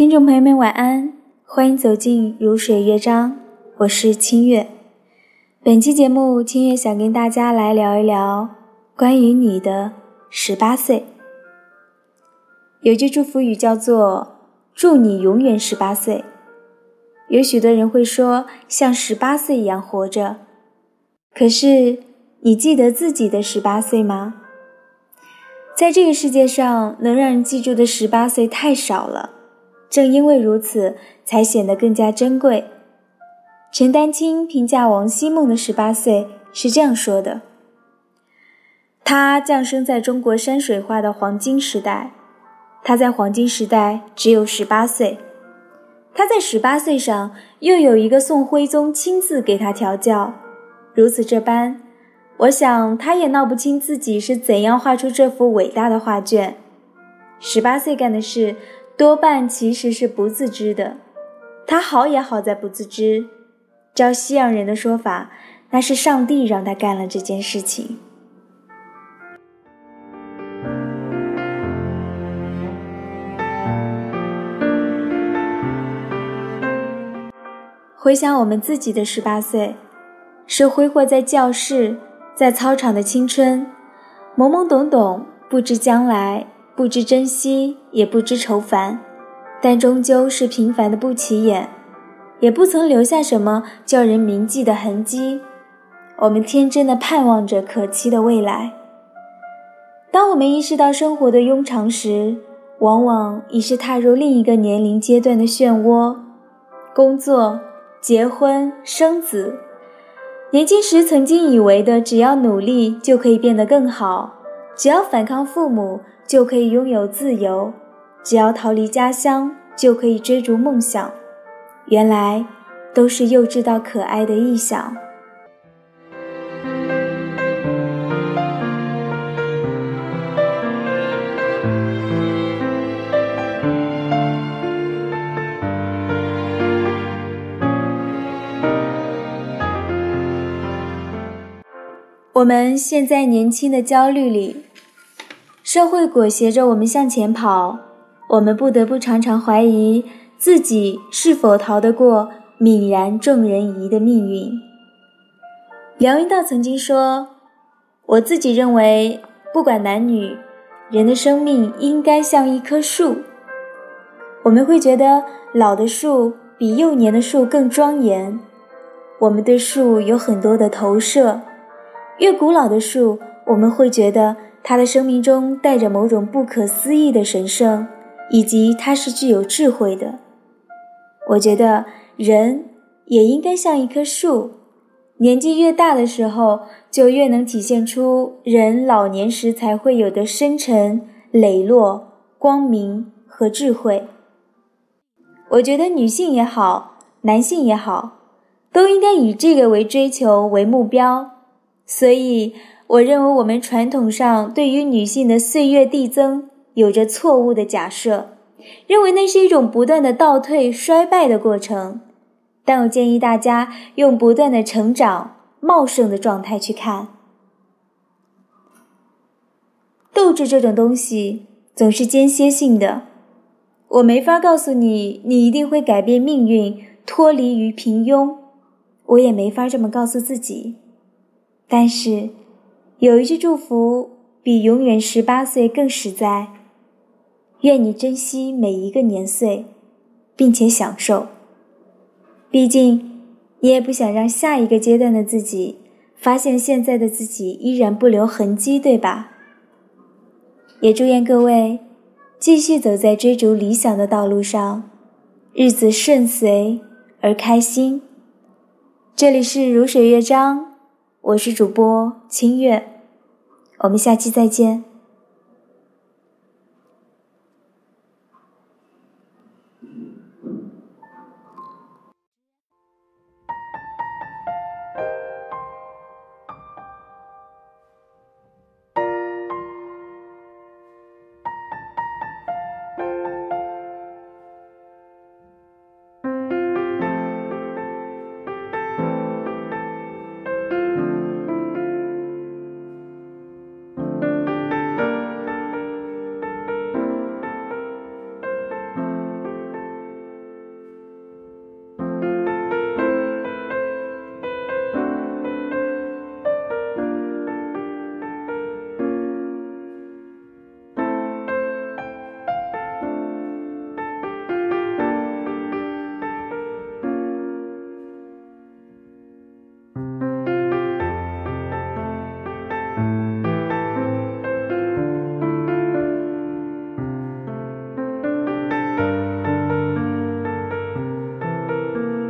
听众朋友们，晚安，欢迎走进如水乐章，我是清月。本期节目，清月想跟大家来聊一聊关于你的十八岁。有句祝福语叫做“祝你永远十八岁”。有许多人会说像十八岁一样活着，可是你记得自己的十八岁吗？在这个世界上，能让人记住的十八岁太少了。正因为如此，才显得更加珍贵。陈丹青评价王希孟的十八岁是这样说的：“他降生在中国山水画的黄金时代，他在黄金时代只有十八岁。他在十八岁上又有一个宋徽宗亲自给他调教，如此这般，我想他也闹不清自己是怎样画出这幅伟大的画卷。十八岁干的事。”多半其实是不自知的，他好也好在不自知。照西洋人的说法，那是上帝让他干了这件事情。回想我们自己的十八岁，是挥霍在教室、在操场的青春，懵懵懂懂，不知将来。不知珍惜，也不知愁烦，但终究是平凡的不起眼，也不曾留下什么叫人铭记的痕迹。我们天真的盼望着可期的未来。当我们意识到生活的庸常时，往往已是踏入另一个年龄阶段的漩涡。工作、结婚、生子，年轻时曾经以为的，只要努力就可以变得更好，只要反抗父母。就可以拥有自由，只要逃离家乡，就可以追逐梦想。原来都是幼稚到可爱的臆想。我们现在年轻的焦虑里。社会裹挟着我们向前跑，我们不得不常常怀疑自己是否逃得过泯然众人疑的命运。梁文道曾经说：“我自己认为，不管男女，人的生命应该像一棵树。我们会觉得老的树比幼年的树更庄严，我们对树有很多的投射。越古老的树，我们会觉得。”他的生命中带着某种不可思议的神圣，以及他是具有智慧的。我觉得人也应该像一棵树，年纪越大的时候，就越能体现出人老年时才会有的深沉、磊落、光明和智慧。我觉得女性也好，男性也好，都应该以这个为追求为目标。所以。我认为我们传统上对于女性的岁月递增有着错误的假设，认为那是一种不断的倒退衰败的过程。但我建议大家用不断的成长、茂盛的状态去看。斗志这种东西总是间歇性的，我没法告诉你，你一定会改变命运，脱离于平庸。我也没法这么告诉自己，但是。有一句祝福比永远十八岁更实在，愿你珍惜每一个年岁，并且享受。毕竟，你也不想让下一个阶段的自己发现现在的自己依然不留痕迹，对吧？也祝愿各位继续走在追逐理想的道路上，日子顺遂而开心。这里是如水乐章。我是主播清月，我们下期再见。